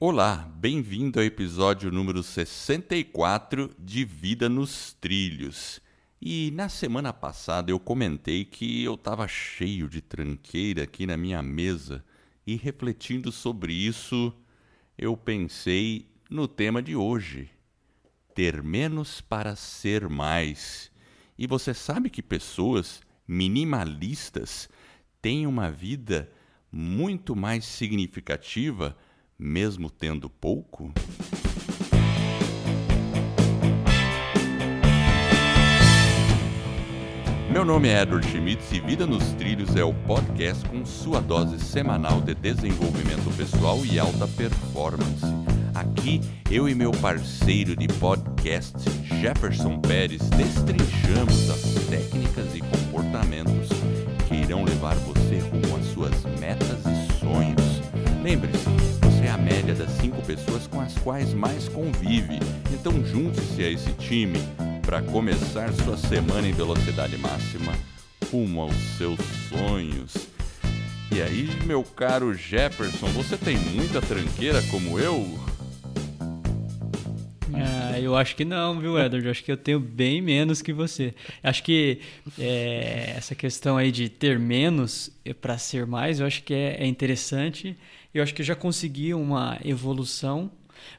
Olá, bem-vindo ao episódio número 64 de Vida nos Trilhos. E na semana passada eu comentei que eu estava cheio de tranqueira aqui na minha mesa e refletindo sobre isso, eu pensei no tema de hoje: ter menos para ser mais. E você sabe que pessoas minimalistas têm uma vida muito mais significativa mesmo tendo pouco? Meu nome é Edward Schmitz e Vida nos Trilhos é o podcast com sua dose semanal de desenvolvimento pessoal e alta performance. Aqui, eu e meu parceiro de podcast, Jefferson Pérez, destrinchamos as técnicas e comportamentos que irão levar você rumo às suas metas e sonhos. Lembre-se, é a média das cinco pessoas com as quais mais convive. Então junte-se a esse time para começar sua semana em velocidade máxima rumo aos seus sonhos. E aí, meu caro Jefferson, você tem muita tranqueira como eu? Ah, eu acho que não, viu, Edward? Eu acho que eu tenho bem menos que você. Acho que é, essa questão aí de ter menos para ser mais, eu acho que é, é interessante eu acho que já consegui uma evolução,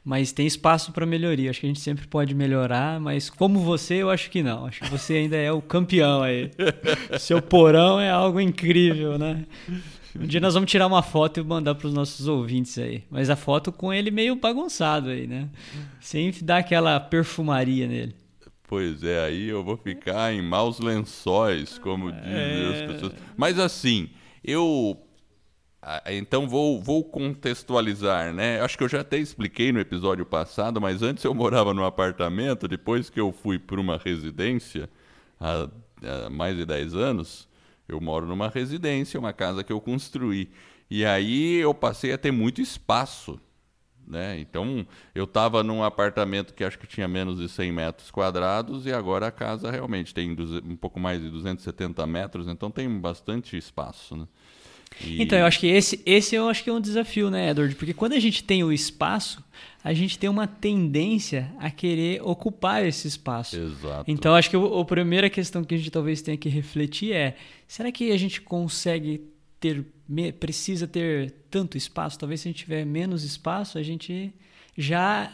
mas tem espaço para melhoria. Acho que a gente sempre pode melhorar, mas como você, eu acho que não. Acho que você ainda é o campeão aí. Seu porão é algo incrível, né? Um dia nós vamos tirar uma foto e mandar para os nossos ouvintes aí. Mas a foto com ele meio bagunçado aí, né? Sem dar aquela perfumaria nele. Pois é, aí eu vou ficar em maus lençóis, como dizem é... as pessoas. Mas assim, eu então vou, vou contextualizar, né? Acho que eu já até expliquei no episódio passado, mas antes eu morava num apartamento, depois que eu fui para uma residência, há, há, mais de 10 anos, eu moro numa residência, uma casa que eu construí. E aí eu passei a ter muito espaço, né? Então eu estava num apartamento que acho que tinha menos de 100 metros quadrados e agora a casa realmente tem um pouco mais de 270 metros, então tem bastante espaço, né? E... Então, eu acho que esse, esse eu acho que é um desafio, né, Edward? Porque quando a gente tem o espaço, a gente tem uma tendência a querer ocupar esse espaço. Exato. Então, acho que a primeira questão que a gente talvez tenha que refletir é: será que a gente consegue ter, precisa ter tanto espaço? Talvez se a gente tiver menos espaço, a gente já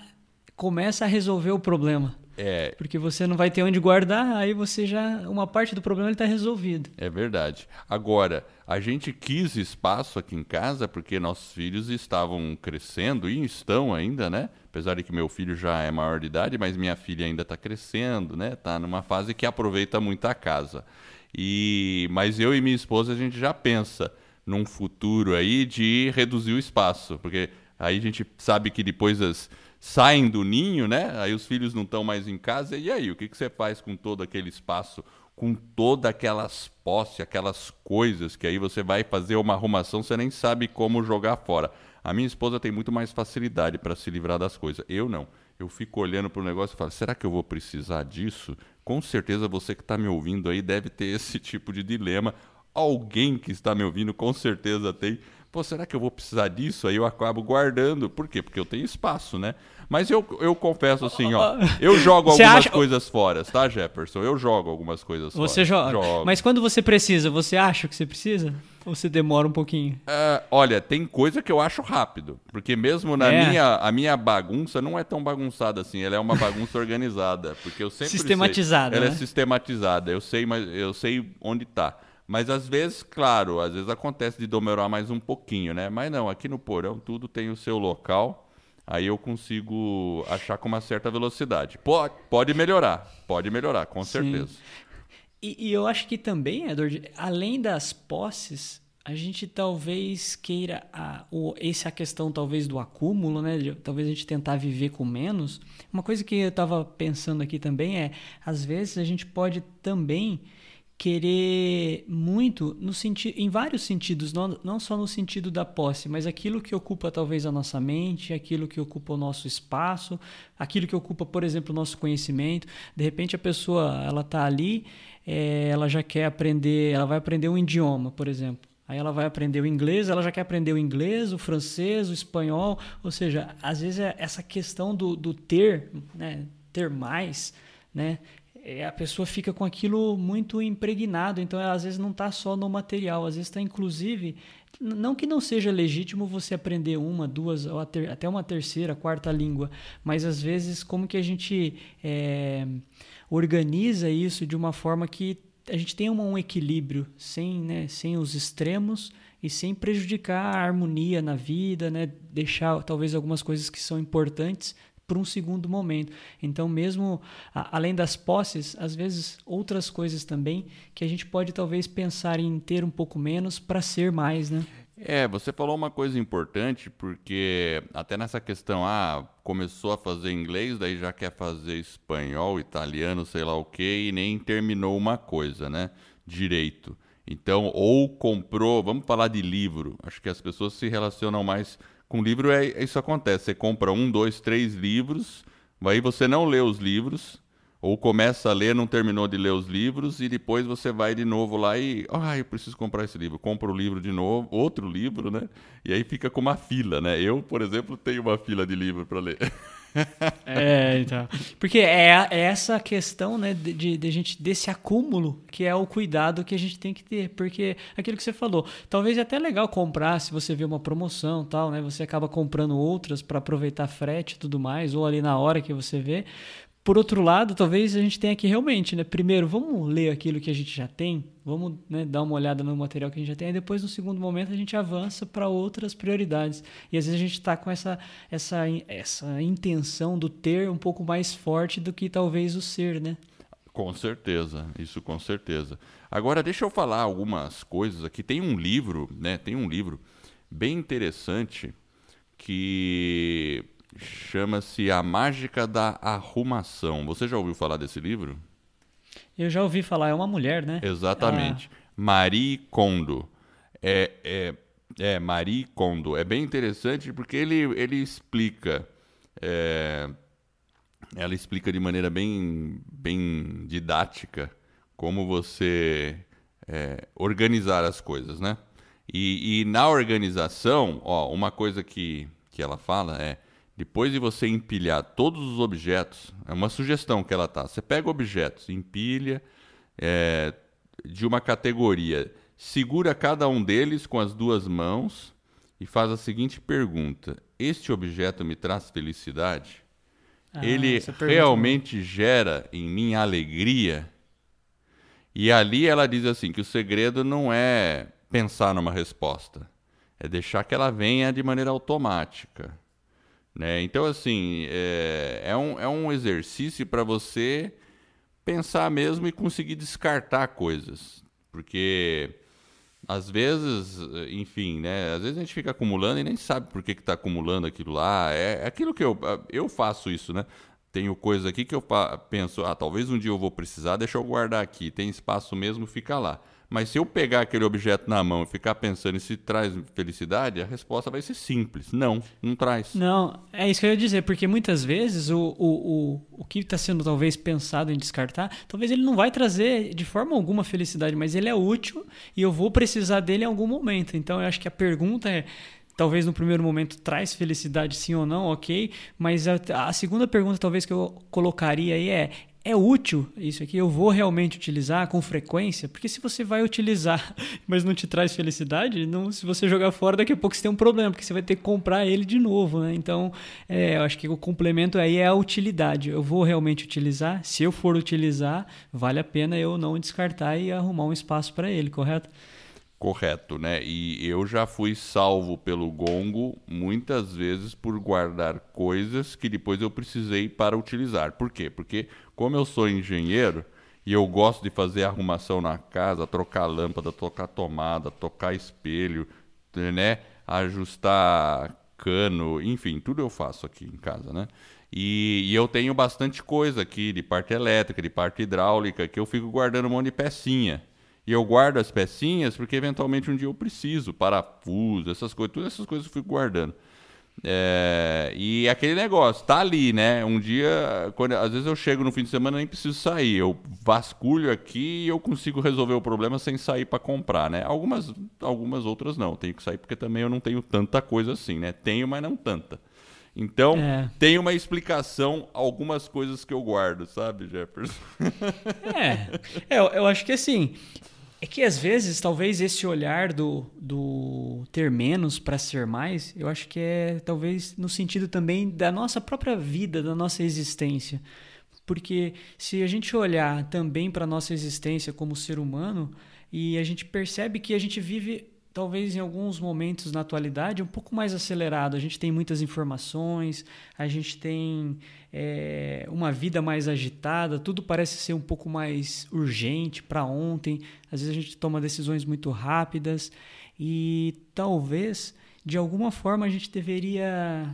começa a resolver o problema. É. Porque você não vai ter onde guardar, aí você já. Uma parte do problema está resolvido. É verdade. Agora, a gente quis espaço aqui em casa porque nossos filhos estavam crescendo e estão ainda, né? Apesar de que meu filho já é maior de idade, mas minha filha ainda está crescendo, né? Está numa fase que aproveita muito a casa. E mas eu e minha esposa a gente já pensa num futuro aí de reduzir o espaço, porque aí a gente sabe que depois as saem do ninho, né? Aí os filhos não estão mais em casa. E aí, o que, que você faz com todo aquele espaço, com todas aquelas posses, aquelas coisas que aí você vai fazer uma arrumação, você nem sabe como jogar fora. A minha esposa tem muito mais facilidade para se livrar das coisas. Eu não. Eu fico olhando para o negócio e falo: será que eu vou precisar disso? Com certeza você que está me ouvindo aí deve ter esse tipo de dilema. Alguém que está me ouvindo com certeza tem. Pô, será que eu vou precisar disso? Aí eu acabo guardando. Por quê? Porque eu tenho espaço, né? Mas eu, eu confesso assim, ó. Eu jogo algumas acha... coisas fora, tá, Jefferson? Eu jogo algumas coisas fora. Você joga? Jogo. Mas quando você precisa, você acha que você precisa? Ou você demora um pouquinho? Uh, olha, tem coisa que eu acho rápido. Porque mesmo na é. minha, a minha bagunça não é tão bagunçada assim. Ela é uma bagunça organizada. Porque eu sempre Sistematizada. Sei, ela é né? é sistematizada. Eu sei, mas eu sei onde tá. Mas às vezes, claro, às vezes acontece de demorar mais um pouquinho, né? Mas não, aqui no porão tudo tem o seu local aí eu consigo achar com uma certa velocidade. Pode, pode melhorar, pode melhorar, com Sim. certeza. E, e, eu acho que também, Edward, além das posses, a gente talvez queira a, o, essa questão talvez do acúmulo, né? Talvez a gente tentar viver com menos. Uma coisa que eu estava pensando aqui também é, às vezes a gente pode também querer muito no sentido, em vários sentidos, não, não só no sentido da posse, mas aquilo que ocupa talvez a nossa mente, aquilo que ocupa o nosso espaço, aquilo que ocupa, por exemplo, o nosso conhecimento. De repente a pessoa ela está ali, é, ela já quer aprender, ela vai aprender um idioma, por exemplo. Aí ela vai aprender o inglês, ela já quer aprender o inglês, o francês, o espanhol. Ou seja, às vezes é essa questão do, do ter, né? ter mais, né? É, a pessoa fica com aquilo muito impregnado, então ela, às vezes não está só no material, às vezes está inclusive. Não que não seja legítimo você aprender uma, duas, ou até uma terceira, quarta língua, mas às vezes como que a gente é, organiza isso de uma forma que a gente tenha um equilíbrio, sem, né, sem os extremos e sem prejudicar a harmonia na vida, né, deixar talvez algumas coisas que são importantes para um segundo momento. Então, mesmo a, além das posses, às vezes outras coisas também que a gente pode talvez pensar em ter um pouco menos para ser mais, né? É, você falou uma coisa importante, porque até nessa questão, ah, começou a fazer inglês, daí já quer fazer espanhol, italiano, sei lá o quê, e nem terminou uma coisa, né? Direito. Então, ou comprou, vamos falar de livro, acho que as pessoas se relacionam mais com livro é, isso acontece. Você compra um, dois, três livros, aí você não lê os livros, ou começa a ler, não terminou de ler os livros, e depois você vai de novo lá e, ah, eu preciso comprar esse livro. Compra o livro de novo, outro livro, né? E aí fica com uma fila, né? Eu, por exemplo, tenho uma fila de livro para ler. é, então. Porque é, é essa questão, né, de, de, gente, desse acúmulo, que é o cuidado que a gente tem que ter. Porque aquilo que você falou, talvez é até legal comprar se você vê uma promoção tal, né? Você acaba comprando outras para aproveitar frete e tudo mais, ou ali na hora que você vê. Por outro lado, talvez a gente tenha que realmente, né? Primeiro, vamos ler aquilo que a gente já tem, vamos né, dar uma olhada no material que a gente já tem, e depois, no segundo momento, a gente avança para outras prioridades. E às vezes a gente está com essa, essa, essa intenção do ter um pouco mais forte do que talvez o ser, né? Com certeza, isso com certeza. Agora, deixa eu falar algumas coisas aqui. Tem um livro, né? Tem um livro bem interessante que Chama-se A Mágica da Arrumação. Você já ouviu falar desse livro? Eu já ouvi falar, é uma mulher, né? Exatamente. Ah. Marie Kondo. É, é, é, Marie Kondo. É bem interessante porque ele, ele explica. É, ela explica de maneira bem, bem didática como você é, organizar as coisas, né? E, e, na organização, ó, uma coisa que, que ela fala é depois de você empilhar todos os objetos, é uma sugestão que ela tá. Você pega objetos, empilha é, de uma categoria, segura cada um deles com as duas mãos e faz a seguinte pergunta: Este objeto me traz felicidade? Ah, Ele realmente gera em mim alegria? E ali ela diz assim que o segredo não é pensar numa resposta, é deixar que ela venha de maneira automática. Né? Então, assim, é, é, um, é um exercício para você pensar mesmo e conseguir descartar coisas. Porque, às vezes, enfim, né? Às vezes a gente fica acumulando e nem sabe por que está acumulando aquilo lá. É, é aquilo que eu, eu faço isso, né? Tenho coisa aqui que eu penso, ah, talvez um dia eu vou precisar, deixa eu guardar aqui. Tem espaço mesmo, fica lá. Mas se eu pegar aquele objeto na mão e ficar pensando se traz felicidade, a resposta vai ser simples. Não, não traz. Não, é isso que eu ia dizer, porque muitas vezes o, o, o, o que está sendo talvez pensado em descartar, talvez ele não vai trazer de forma alguma felicidade, mas ele é útil e eu vou precisar dele em algum momento. Então eu acho que a pergunta é talvez no primeiro momento traz felicidade sim ou não, ok. Mas a, a, segunda pergunta talvez que eu colocaria aí é é útil isso aqui? Eu vou realmente utilizar com frequência? Porque se você vai utilizar, mas não te traz felicidade, não, se você jogar fora, daqui a pouco você tem um problema, porque você vai ter que comprar ele de novo. Né? Então, é, eu acho que o complemento aí é a utilidade. Eu vou realmente utilizar? Se eu for utilizar, vale a pena eu não descartar e arrumar um espaço para ele, correto? Correto, né? E eu já fui salvo pelo gongo muitas vezes por guardar coisas que depois eu precisei para utilizar. Por quê? Porque como eu sou engenheiro e eu gosto de fazer arrumação na casa, trocar lâmpada, trocar tomada, tocar espelho, né? Ajustar cano, enfim, tudo eu faço aqui em casa, né? E, e, eu tenho bastante coisa aqui de parte elétrica, de parte hidráulica, que eu fico guardando um monte de pecinha. E eu guardo as pecinhas porque eventualmente um dia eu preciso, parafuso, essas coisas, todas essas coisas eu fico guardando. É, e aquele negócio, tá ali, né? Um dia, quando, às vezes eu chego no fim de semana nem preciso sair. Eu vasculho aqui e eu consigo resolver o problema sem sair para comprar, né? Algumas, algumas outras não. Tenho que sair porque também eu não tenho tanta coisa assim, né? Tenho, mas não tanta. Então, é. tem uma explicação algumas coisas que eu guardo, sabe, Jefferson? é, eu, eu acho que assim, é que às vezes, talvez esse olhar do, do ter menos para ser mais, eu acho que é talvez no sentido também da nossa própria vida, da nossa existência. Porque se a gente olhar também para a nossa existência como ser humano, e a gente percebe que a gente vive talvez em alguns momentos na atualidade um pouco mais acelerado. A gente tem muitas informações, a gente tem é, uma vida mais agitada, tudo parece ser um pouco mais urgente para ontem. Às vezes a gente toma decisões muito rápidas e talvez de alguma forma a gente deveria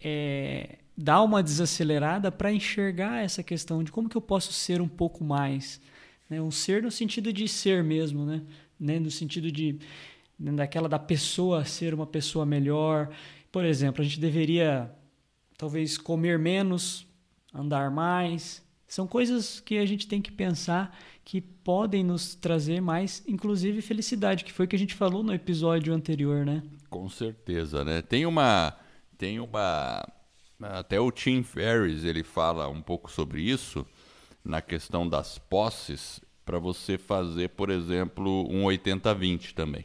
é, dar uma desacelerada para enxergar essa questão de como que eu posso ser um pouco mais. Né? Um ser no sentido de ser mesmo, né? né? no sentido de daquela da pessoa ser uma pessoa melhor. Por exemplo, a gente deveria talvez comer menos, andar mais. São coisas que a gente tem que pensar que podem nos trazer mais, inclusive felicidade, que foi o que a gente falou no episódio anterior, né? Com certeza, né? Tem uma tem uma até o Tim Ferriss, ele fala um pouco sobre isso na questão das posses para você fazer, por exemplo, um 80-20 também.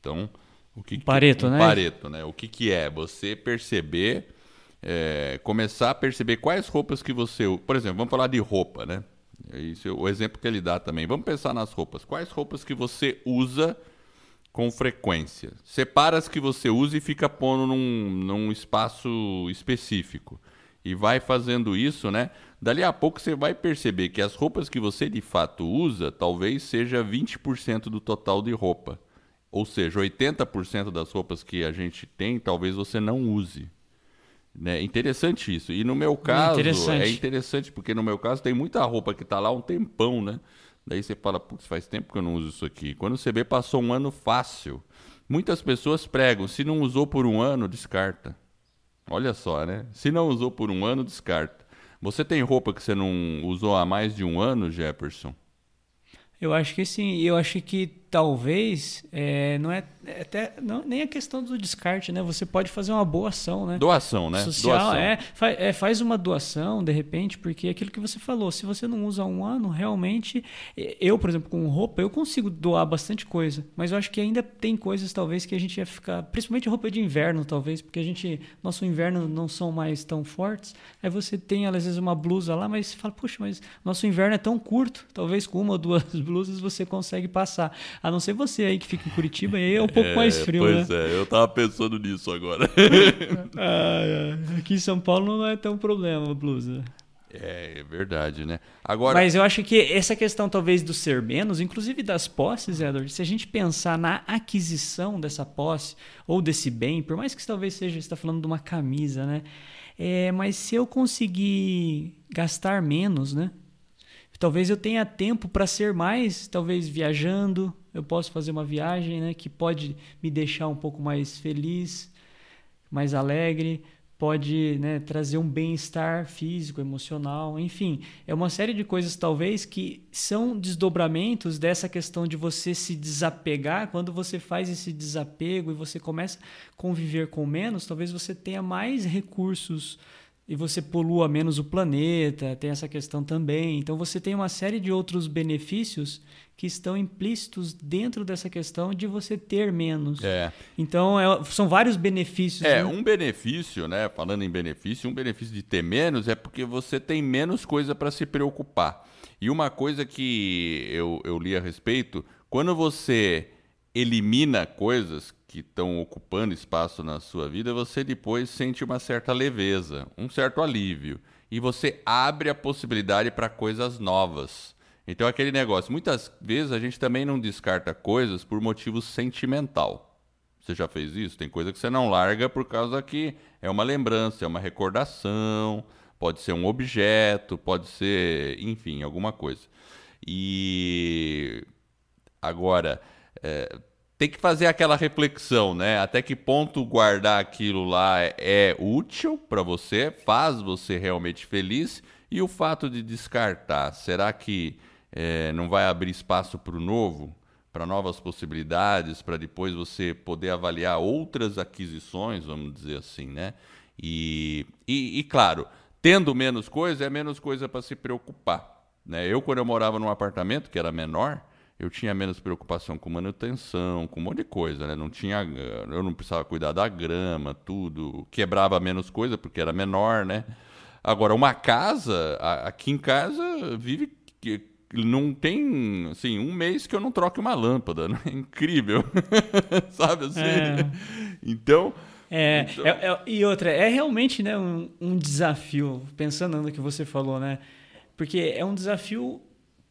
Então, o que, um pareto, um né? Pareto, né? O que, que é? Você perceber, é, começar a perceber quais roupas que você, por exemplo, vamos falar de roupa, né? Isso é o exemplo que ele dá também. Vamos pensar nas roupas. Quais roupas que você usa com frequência? Separa as que você usa e fica pondo num, num espaço específico. E vai fazendo isso, né? Dali a pouco você vai perceber que as roupas que você de fato usa talvez seja 20% do total de roupa. Ou seja, 80% das roupas que a gente tem, talvez você não use. Né? Interessante isso. E no meu caso, interessante. é interessante, porque no meu caso tem muita roupa que está lá um tempão, né? Daí você fala, putz, faz tempo que eu não uso isso aqui. Quando você vê, passou um ano fácil. Muitas pessoas pregam, se não usou por um ano, descarta. Olha só, né? Se não usou por um ano, descarta. Você tem roupa que você não usou há mais de um ano, Jefferson? Eu acho que sim. Eu acho que talvez é, não é, é até não, nem a questão do descarte, né? Você pode fazer uma boa ação, né? Doação, né? Social, doação. É, faz, é, faz uma doação, de repente, porque é aquilo que você falou, se você não usa um ano, realmente, eu, por exemplo, com roupa, eu consigo doar bastante coisa, mas eu acho que ainda tem coisas, talvez, que a gente ia ficar, principalmente roupa de inverno, talvez, porque a gente, nosso inverno não são mais tão fortes, aí você tem, às vezes, uma blusa lá, mas você fala, puxa, mas nosso inverno é tão curto, talvez com uma ou duas blusas você consegue passar. A não ser você aí que fica em Curitiba, aí é um pouco é, mais frio, pois né? Pois é, eu tava pensando nisso agora. ah, aqui em São Paulo não é tão problema a blusa. É, é verdade, né? Agora... Mas eu acho que essa questão talvez do ser menos, inclusive das posses, Edward, se a gente pensar na aquisição dessa posse ou desse bem, por mais que talvez seja, você está falando de uma camisa, né? É, mas se eu conseguir gastar menos, né? Talvez eu tenha tempo para ser mais, talvez viajando, eu posso fazer uma viagem né, que pode me deixar um pouco mais feliz, mais alegre, pode né, trazer um bem-estar físico, emocional, enfim, é uma série de coisas talvez que são desdobramentos dessa questão de você se desapegar. Quando você faz esse desapego e você começa a conviver com menos, talvez você tenha mais recursos e você polua menos o planeta, tem essa questão também. Então você tem uma série de outros benefícios que estão implícitos dentro dessa questão de você ter menos. É. Então é, são vários benefícios. É, né? um benefício, né? Falando em benefício, um benefício de ter menos é porque você tem menos coisa para se preocupar. E uma coisa que eu, eu li a respeito, quando você elimina coisas que estão ocupando espaço na sua vida, você depois sente uma certa leveza, um certo alívio. E você abre a possibilidade para coisas novas. Então, aquele negócio. Muitas vezes a gente também não descarta coisas por motivo sentimental. Você já fez isso? Tem coisa que você não larga por causa que é uma lembrança, é uma recordação, pode ser um objeto, pode ser, enfim, alguma coisa. E agora, é, tem que fazer aquela reflexão, né? Até que ponto guardar aquilo lá é, é útil para você, faz você realmente feliz e o fato de descartar, será que é, não vai abrir espaço para o novo, para novas possibilidades, para depois você poder avaliar outras aquisições, vamos dizer assim, né? E, e, e claro, tendo menos coisa, é menos coisa para se preocupar. Né? Eu, quando eu morava num apartamento que era menor, eu tinha menos preocupação com manutenção, com um monte de coisa, né? Não tinha, eu não precisava cuidar da grama, tudo, quebrava menos coisa porque era menor, né? Agora uma casa, aqui em casa vive não tem, assim, um mês que eu não troque uma lâmpada, né? É incrível, sabe assim? É. Então, é, então... É, é, e outra, é realmente né, um, um desafio, pensando no que você falou, né? Porque é um desafio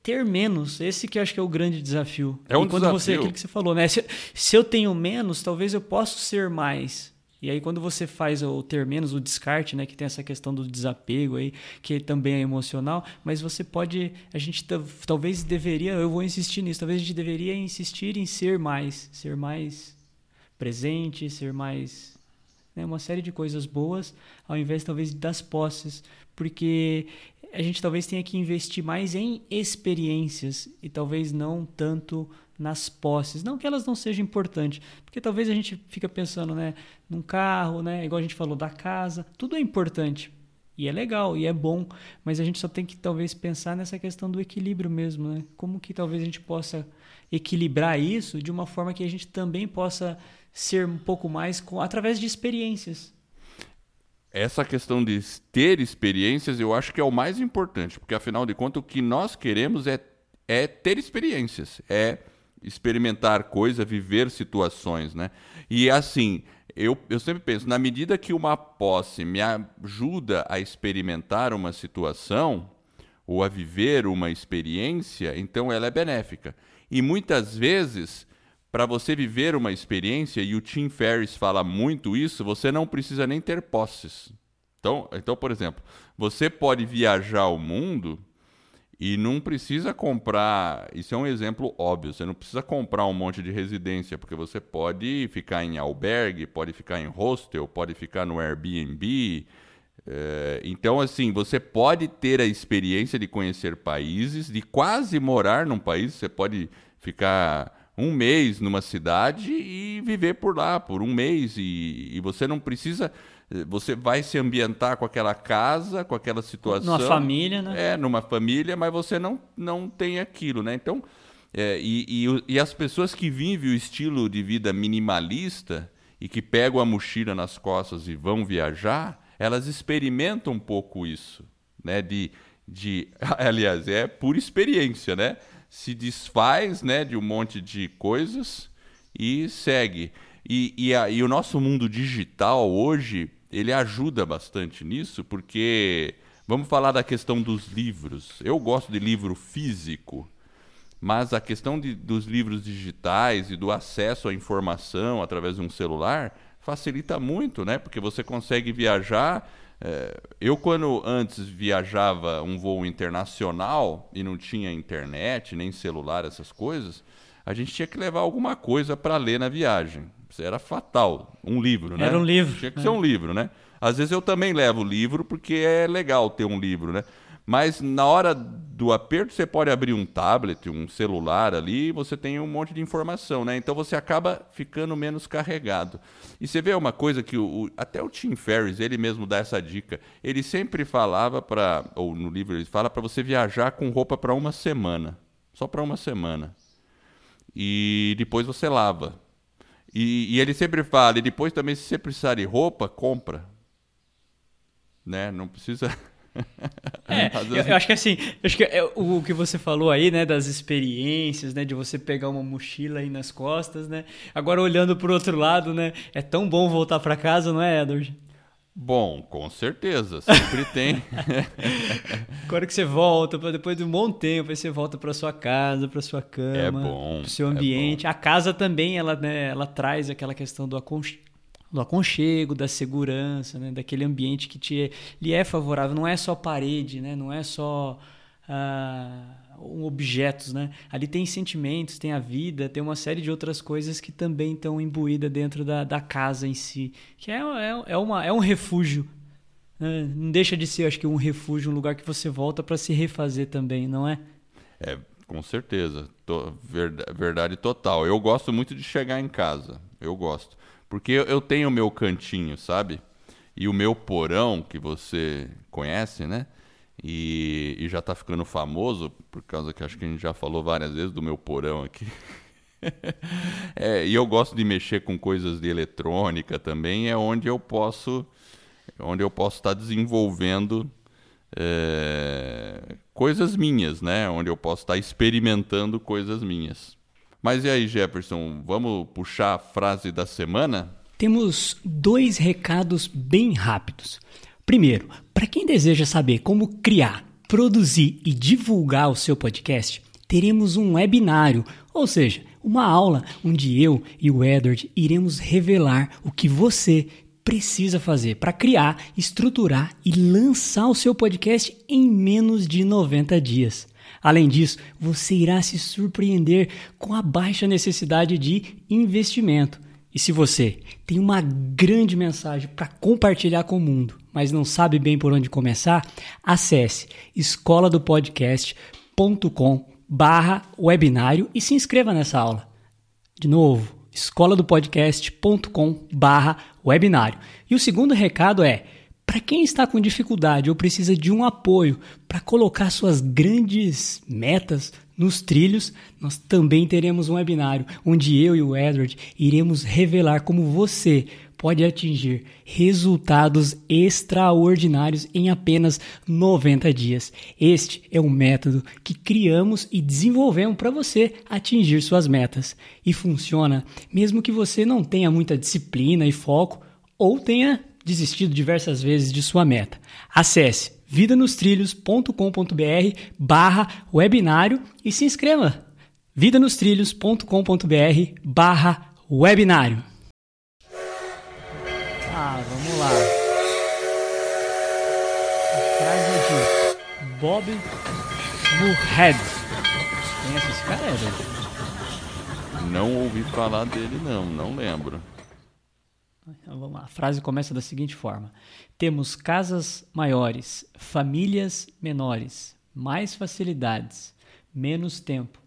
ter menos. Esse que eu acho que é o grande desafio. É um e quando desafio. você, aquilo que você falou, né? Se, se eu tenho menos, talvez eu possa ser mais. E aí quando você faz o ter menos, o descarte, né, que tem essa questão do desapego aí, que também é emocional, mas você pode, a gente talvez deveria, eu vou insistir nisso, talvez a gente deveria insistir em ser mais, ser mais presente, ser mais né, uma série de coisas boas, ao invés talvez das posses, porque a gente talvez tenha que investir mais em experiências e talvez não tanto nas posses. Não que elas não sejam importantes, porque talvez a gente fica pensando, né, num carro, né, igual a gente falou da casa, tudo é importante. E é legal, e é bom, mas a gente só tem que talvez pensar nessa questão do equilíbrio mesmo, né? Como que talvez a gente possa equilibrar isso de uma forma que a gente também possa ser um pouco mais com através de experiências essa questão de ter experiências eu acho que é o mais importante, porque afinal de contas o que nós queremos é, é ter experiências, é experimentar coisas, viver situações, né? E assim, eu, eu sempre penso, na medida que uma posse me ajuda a experimentar uma situação ou a viver uma experiência, então ela é benéfica. E muitas vezes para você viver uma experiência, e o Tim Ferriss fala muito isso, você não precisa nem ter posses. Então, então, por exemplo, você pode viajar o mundo e não precisa comprar. Isso é um exemplo óbvio. Você não precisa comprar um monte de residência, porque você pode ficar em albergue, pode ficar em hostel, pode ficar no Airbnb. É, então, assim, você pode ter a experiência de conhecer países, de quase morar num país. Você pode ficar um mês numa cidade e viver por lá por um mês. E, e, você não precisa você vai se ambientar com aquela casa com aquela situação. Numa família né? É numa família mas você não não tem aquilo né? Então é, e, e, e as pessoas que vivem o estilo de vida minimalista e que pegam a mochila nas costas e vão viajar elas experimentam um pouco isso né? De de aliás é por experiência né se desfaz né, de um monte de coisas e segue. E, e, a, e o nosso mundo digital hoje, ele ajuda bastante nisso, porque vamos falar da questão dos livros. Eu gosto de livro físico, mas a questão de, dos livros digitais e do acesso à informação através de um celular facilita muito, né? Porque você consegue viajar é, eu, quando antes viajava um voo internacional e não tinha internet, nem celular, essas coisas, a gente tinha que levar alguma coisa para ler na viagem. Isso era fatal. Um livro, né? Era um livro. Tinha que é. ser um livro, né? Às vezes eu também levo livro porque é legal ter um livro, né? Mas na hora do aperto, você pode abrir um tablet, um celular ali, você tem um monte de informação, né? Então você acaba ficando menos carregado. E você vê uma coisa que o, até o Tim Ferriss, ele mesmo dá essa dica. Ele sempre falava para, ou no livro ele fala para você viajar com roupa para uma semana, só para uma semana. E depois você lava. E, e ele sempre fala, e depois também se você precisar de roupa, compra. Né? Não precisa É, eu, eu, acho que assim, acho que é, o que você falou aí, né, das experiências, né, de você pegar uma mochila aí nas costas, né? Agora olhando para o outro lado, né, é tão bom voltar para casa, não é, Edward? Bom, com certeza, sempre tem. Agora que você volta, depois de um bom tempo, aí você volta para sua casa, para sua cama, é bom, pro seu ambiente. É a casa também, ela, né, ela traz aquela questão do aconchego do aconchego, da segurança, né? daquele ambiente que te, lhe é favorável. Não é só parede, né? não é só uh, objetos, né? Ali tem sentimentos, tem a vida, tem uma série de outras coisas que também estão imbuídas dentro da, da casa em si, que é, é, é, uma, é um refúgio. Né? Não deixa de ser, acho que, um refúgio, um lugar que você volta para se refazer também, não é? É, com certeza. Tô, verdade, verdade total. Eu gosto muito de chegar em casa. Eu gosto. Porque eu tenho o meu cantinho, sabe? E o meu porão, que você conhece, né? E, e já está ficando famoso, por causa que acho que a gente já falou várias vezes do meu porão aqui. é, e eu gosto de mexer com coisas de eletrônica também, é onde eu posso onde eu posso estar desenvolvendo é, coisas minhas, né? Onde eu posso estar experimentando coisas minhas. Mas e aí, Jefferson, vamos puxar a frase da semana? Temos dois recados bem rápidos. Primeiro, para quem deseja saber como criar, produzir e divulgar o seu podcast, teremos um webinário, ou seja, uma aula onde eu e o Edward iremos revelar o que você precisa fazer para criar, estruturar e lançar o seu podcast em menos de 90 dias. Além disso, você irá se surpreender com a baixa necessidade de investimento. E se você tem uma grande mensagem para compartilhar com o mundo, mas não sabe bem por onde começar, acesse escola do barra webinário e se inscreva nessa aula. De novo, escola do barra webinário. E o segundo recado é, para quem está com dificuldade ou precisa de um apoio para colocar suas grandes metas nos trilhos, nós também teremos um webinário onde eu e o Edward iremos revelar como você pode atingir resultados extraordinários em apenas 90 dias. Este é um método que criamos e desenvolvemos para você atingir suas metas. E funciona mesmo que você não tenha muita disciplina e foco ou tenha desistido diversas vezes de sua meta. Acesse vidanostrilhos.com.br barra webinário e se inscreva. vidanostrilhos.com.br barra webinário. Ah, vamos lá. A frase é de Bob Moorhead. Conhece esse cara? Não ouvi falar dele não, não lembro. A frase começa da seguinte forma: Temos casas maiores, famílias menores, mais facilidades, menos tempo,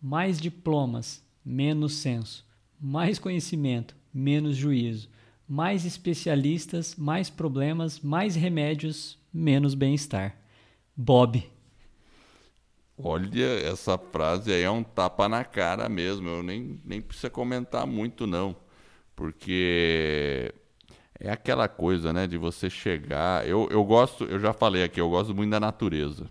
mais diplomas, menos senso, mais conhecimento, menos juízo, mais especialistas, mais problemas, mais remédios, menos bem-estar. Bob. Olha, essa frase aí é um tapa na cara mesmo. Eu nem, nem preciso comentar muito, não. Porque é aquela coisa, né, de você chegar. Eu, eu gosto, eu já falei aqui, eu gosto muito da natureza.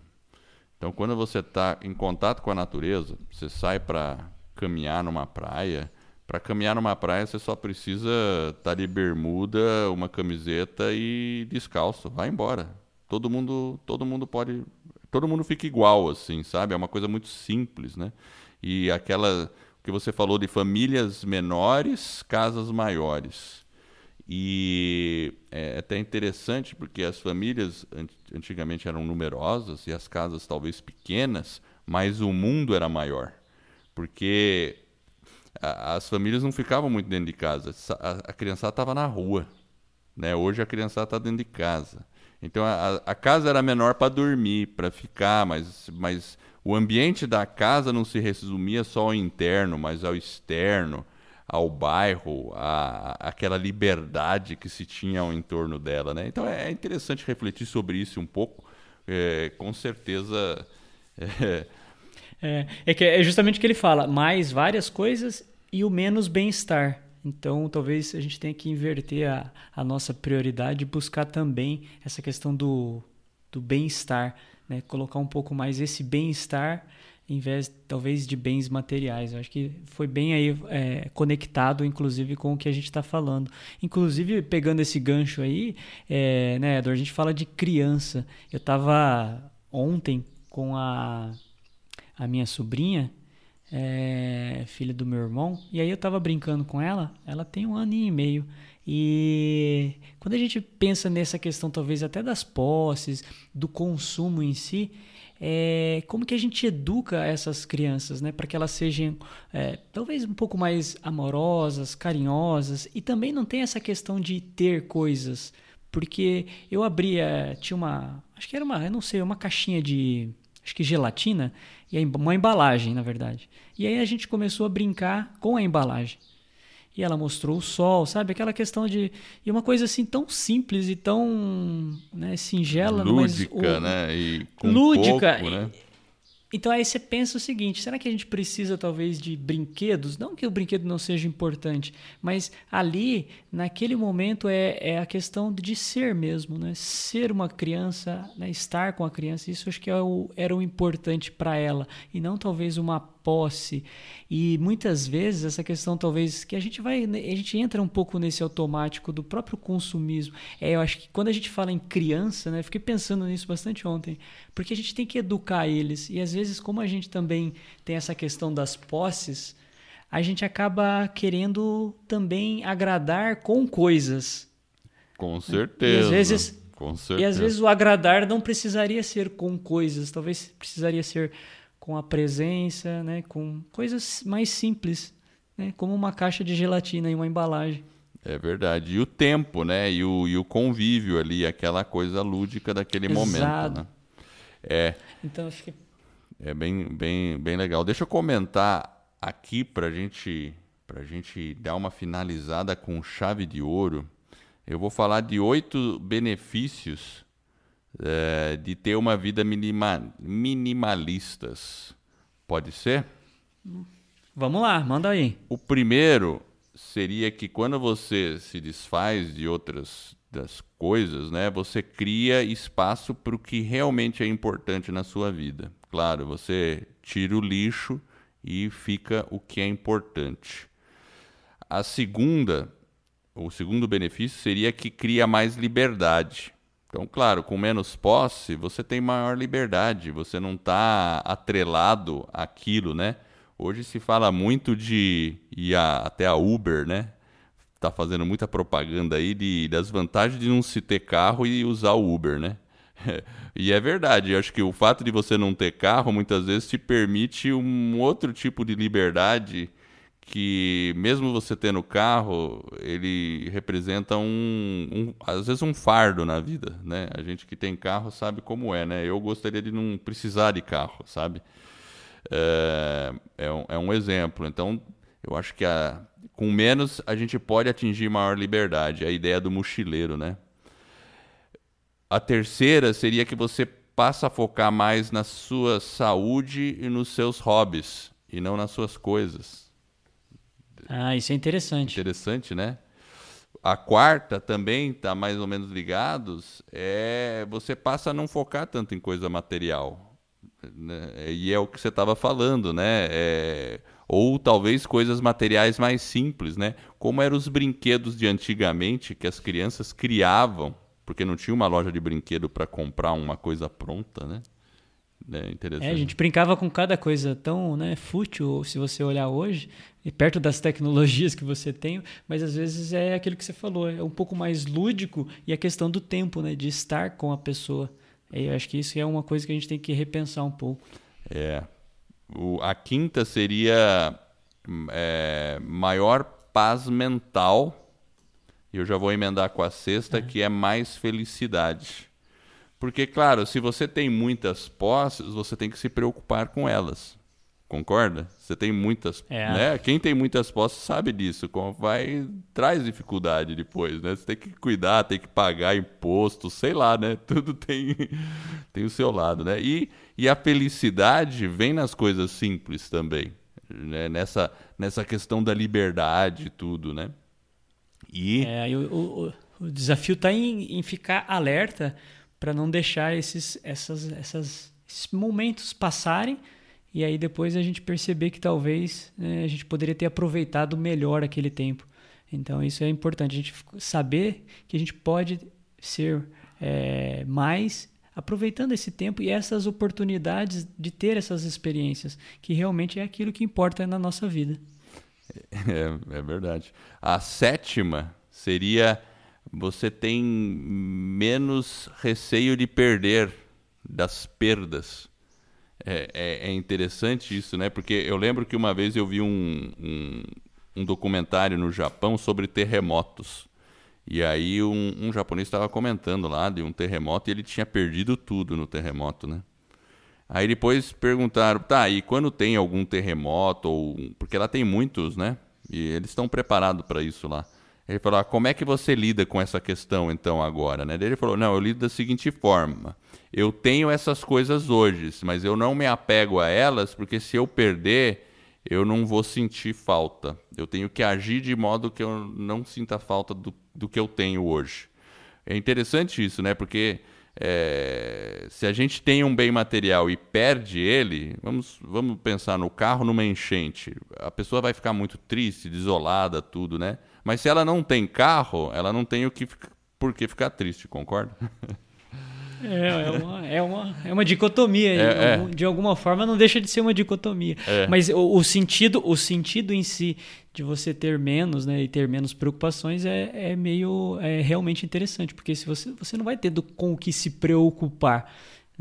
Então, quando você está em contato com a natureza, você sai para caminhar numa praia. Para caminhar numa praia, você só precisa estar tá de bermuda, uma camiseta e descalço. Vai embora. Todo mundo, todo mundo pode, todo mundo fica igual, assim, sabe? É uma coisa muito simples, né? E aquela que você falou de famílias menores, casas maiores. E é até interessante porque as famílias antigamente eram numerosas e as casas talvez pequenas, mas o mundo era maior. Porque as famílias não ficavam muito dentro de casa, a, criançada estava na rua. Né? Hoje a criançada está dentro de casa. Então a, a casa era menor para dormir, para ficar, mas, mas o ambiente da casa não se resumia só ao interno, mas ao externo, ao bairro, a, aquela liberdade que se tinha ao entorno dela. Né? Então é interessante refletir sobre isso um pouco. É, com certeza. É... É, é, que é justamente o que ele fala: mais várias coisas e o menos bem-estar. Então, talvez a gente tenha que inverter a, a nossa prioridade e buscar também essa questão do, do bem-estar né? colocar um pouco mais esse bem-estar em vez talvez de bens materiais. Eu acho que foi bem aí é, conectado, inclusive, com o que a gente está falando. Inclusive, pegando esse gancho aí, é, né, Edward, a gente fala de criança. Eu estava ontem com a, a minha sobrinha, é, filha do meu irmão, e aí eu estava brincando com ela, ela tem um ano e meio. E quando a gente pensa nessa questão, talvez até das posses, do consumo em si, é como que a gente educa essas crianças, né, para que elas sejam é, talvez um pouco mais amorosas, carinhosas e também não tem essa questão de ter coisas, porque eu abria, tinha uma, acho que era uma, eu não sei, uma caixinha de acho que gelatina e uma embalagem, na verdade. E aí a gente começou a brincar com a embalagem e ela mostrou o sol, sabe? Aquela questão de. E uma coisa assim tão simples e tão né, singela, lúdica, mas, né? E com lúdica. Pouco, né? Então aí você pensa o seguinte: será que a gente precisa talvez de brinquedos? Não que o brinquedo não seja importante, mas ali, naquele momento, é, é a questão de ser mesmo, né? Ser uma criança, né? estar com a criança, isso acho que é o, era o importante para ela, e não talvez uma posse. E muitas vezes essa questão talvez que a gente vai né, a gente entra um pouco nesse automático do próprio consumismo. É, eu acho que quando a gente fala em criança, né, fiquei pensando nisso bastante ontem, porque a gente tem que educar eles e às vezes como a gente também tem essa questão das posses, a gente acaba querendo também agradar com coisas. Com certeza. E às vezes com certeza. E às vezes o agradar não precisaria ser com coisas, talvez precisaria ser com a presença, né, com coisas mais simples, né, como uma caixa de gelatina e uma embalagem. É verdade. E o tempo, né? E o, e o convívio ali, aquela coisa lúdica daquele Exato. momento. Né? É. Então acho que. É bem, bem, bem legal. Deixa eu comentar aqui para gente, a gente dar uma finalizada com chave de ouro. Eu vou falar de oito benefícios é, de ter uma vida minima, minimalistas. Pode ser? Vamos lá, manda aí. O primeiro seria que quando você se desfaz de outras das coisas, né, você cria espaço para o que realmente é importante na sua vida. Claro, você tira o lixo e fica o que é importante. A segunda, o segundo benefício seria que cria mais liberdade. Então, claro, com menos posse, você tem maior liberdade, você não está atrelado àquilo, né? Hoje se fala muito de ir a, até a Uber, né? Tá fazendo muita propaganda aí de, das vantagens de não se ter carro e usar o Uber, né? e é verdade, acho que o fato de você não ter carro muitas vezes te permite um outro tipo de liberdade que mesmo você tendo carro, ele representa um, um, às vezes um fardo na vida, né? A gente que tem carro sabe como é, né? Eu gostaria de não precisar de carro, sabe? É, é, um, é um exemplo. Então, eu acho que a, com menos a gente pode atingir maior liberdade. É a ideia do mochileiro, né? A terceira seria que você passa a focar mais na sua saúde e nos seus hobbies e não nas suas coisas ah, isso é interessante. Interessante, né? A quarta também está mais ou menos ligados. É você passa a não focar tanto em coisa material, né? e é o que você estava falando, né? É, ou talvez coisas materiais mais simples, né? Como eram os brinquedos de antigamente que as crianças criavam, porque não tinha uma loja de brinquedo para comprar uma coisa pronta, né? É interessante. É, a gente brincava com cada coisa tão né, fútil, se você olhar hoje, e perto das tecnologias que você tem, mas às vezes é aquilo que você falou, é um pouco mais lúdico e a questão do tempo, né, de estar com a pessoa. E eu acho que isso é uma coisa que a gente tem que repensar um pouco. É. O, a quinta seria é, maior paz mental. E eu já vou emendar com a sexta, é. que é mais felicidade. Porque, claro, se você tem muitas posses, você tem que se preocupar com elas. Concorda? Você tem muitas, é. né? Quem tem muitas posses sabe disso, como vai traz dificuldade depois, né? Você tem que cuidar, tem que pagar imposto, sei lá, né? Tudo tem tem o seu lado, né? E, e a felicidade vem nas coisas simples também, né? Nessa nessa questão da liberdade e tudo, né? E é, o, o, o desafio está em, em ficar alerta para não deixar esses, essas, essas, esses momentos passarem e aí depois a gente perceber que talvez né, a gente poderia ter aproveitado melhor aquele tempo. Então isso é importante, a gente saber que a gente pode ser é, mais aproveitando esse tempo e essas oportunidades de ter essas experiências, que realmente é aquilo que importa na nossa vida. É, é verdade. A sétima seria você tem menos receio de perder, das perdas. é, é, é, interessante isso, né? Porque eu lembro que uma vez eu vi um, um, um documentário no Japão sobre terremotos. E aí um, um japonês estava comentando lá de um terremoto e ele tinha perdido tudo no terremoto, né? Aí depois perguntaram, tá, e quando tem algum terremoto, ou porque lá tem muitos, né? E eles estão preparados para isso lá. Ele falou, ah, como é que você lida com essa questão então agora? Né? Ele falou, não, eu lido da seguinte forma, eu tenho essas coisas hoje, mas eu não me apego a elas, porque se eu perder, eu não vou sentir falta. Eu tenho que agir de modo que eu não sinta falta do, do que eu tenho hoje. É interessante isso, né? Porque é, se a gente tem um bem material e perde ele, vamos, vamos pensar no carro numa enchente. A pessoa vai ficar muito triste, desolada, tudo, né? Mas se ela não tem carro, ela não tem o que por que ficar triste, concorda? É, é, uma, é, uma, é uma dicotomia. É, é. De alguma forma não deixa de ser uma dicotomia. É. Mas o, o, sentido, o sentido em si de você ter menos né, e ter menos preocupações é, é meio é realmente interessante, porque se você, você não vai ter do, com o que se preocupar.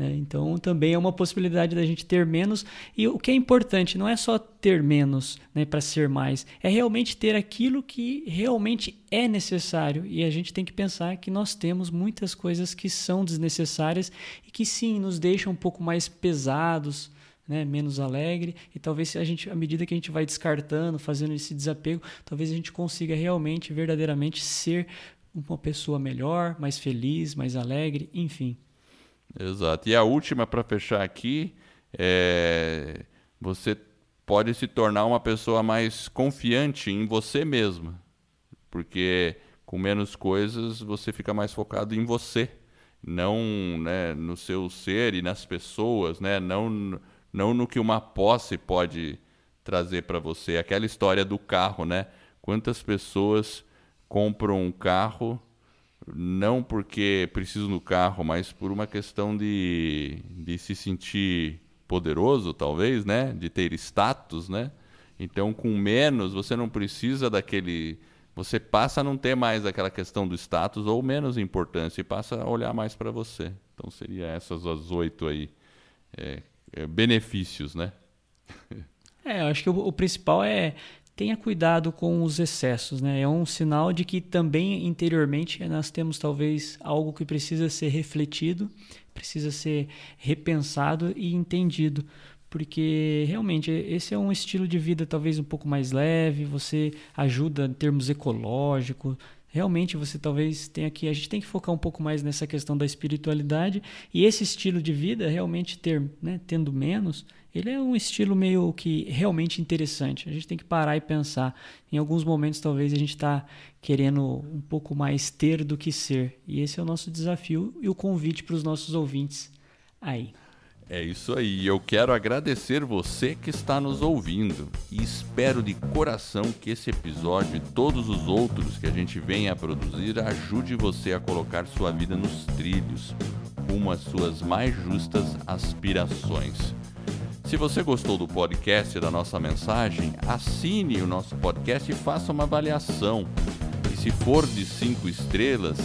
Né? Então, também é uma possibilidade da gente ter menos. E o que é importante não é só ter menos né, para ser mais, é realmente ter aquilo que realmente é necessário. E a gente tem que pensar que nós temos muitas coisas que são desnecessárias e que sim nos deixam um pouco mais pesados. Né, menos alegre e talvez a gente à medida que a gente vai descartando fazendo esse desapego talvez a gente consiga realmente verdadeiramente ser uma pessoa melhor mais feliz mais alegre enfim Exato. E a última para fechar aqui é você pode se tornar uma pessoa mais confiante em você mesma, porque com menos coisas você fica mais focado em você, não né, no seu ser e nas pessoas, né, não, não no que uma posse pode trazer para você. Aquela história do carro, né? Quantas pessoas compram um carro não porque preciso no carro, mas por uma questão de, de se sentir poderoso, talvez, né? De ter status, né? Então, com menos, você não precisa daquele. Você passa a não ter mais aquela questão do status ou menos importância e passa a olhar mais para você. Então, seria essas as oito aí é, é, benefícios, né? É, eu acho que o, o principal é tenha cuidado com os excessos, né? É um sinal de que também interiormente nós temos talvez algo que precisa ser refletido, precisa ser repensado e entendido, porque realmente esse é um estilo de vida talvez um pouco mais leve, você ajuda em termos ecológicos, realmente você talvez tenha que a gente tem que focar um pouco mais nessa questão da espiritualidade e esse estilo de vida realmente ter né, tendo menos ele é um estilo meio que realmente interessante. A gente tem que parar e pensar. Em alguns momentos, talvez a gente está querendo um pouco mais ter do que ser. E esse é o nosso desafio e o convite para os nossos ouvintes aí. É isso aí. Eu quero agradecer você que está nos ouvindo e espero de coração que esse episódio e todos os outros que a gente venha a produzir ajude você a colocar sua vida nos trilhos, rumo às suas mais justas aspirações. Se você gostou do podcast e da nossa mensagem, assine o nosso podcast e faça uma avaliação. E se for de cinco estrelas,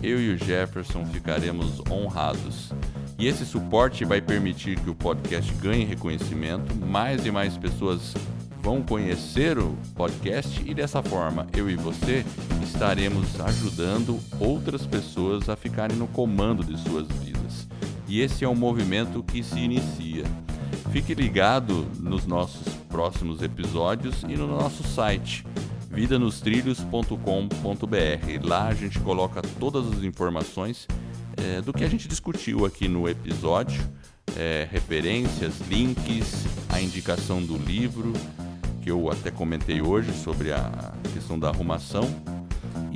eu e o Jefferson ficaremos honrados. E esse suporte vai permitir que o podcast ganhe reconhecimento, mais e mais pessoas vão conhecer o podcast e dessa forma eu e você estaremos ajudando outras pessoas a ficarem no comando de suas vidas. E esse é um movimento que se inicia. Fique ligado nos nossos próximos episódios e no nosso site vidanostrilhos.com.br. Lá a gente coloca todas as informações é, do que a gente discutiu aqui no episódio, é, referências, links, a indicação do livro que eu até comentei hoje sobre a questão da arrumação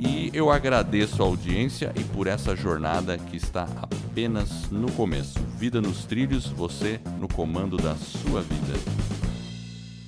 e eu agradeço a audiência e por essa jornada que está apenas no começo. Vida nos trilhos, você no comando da sua vida.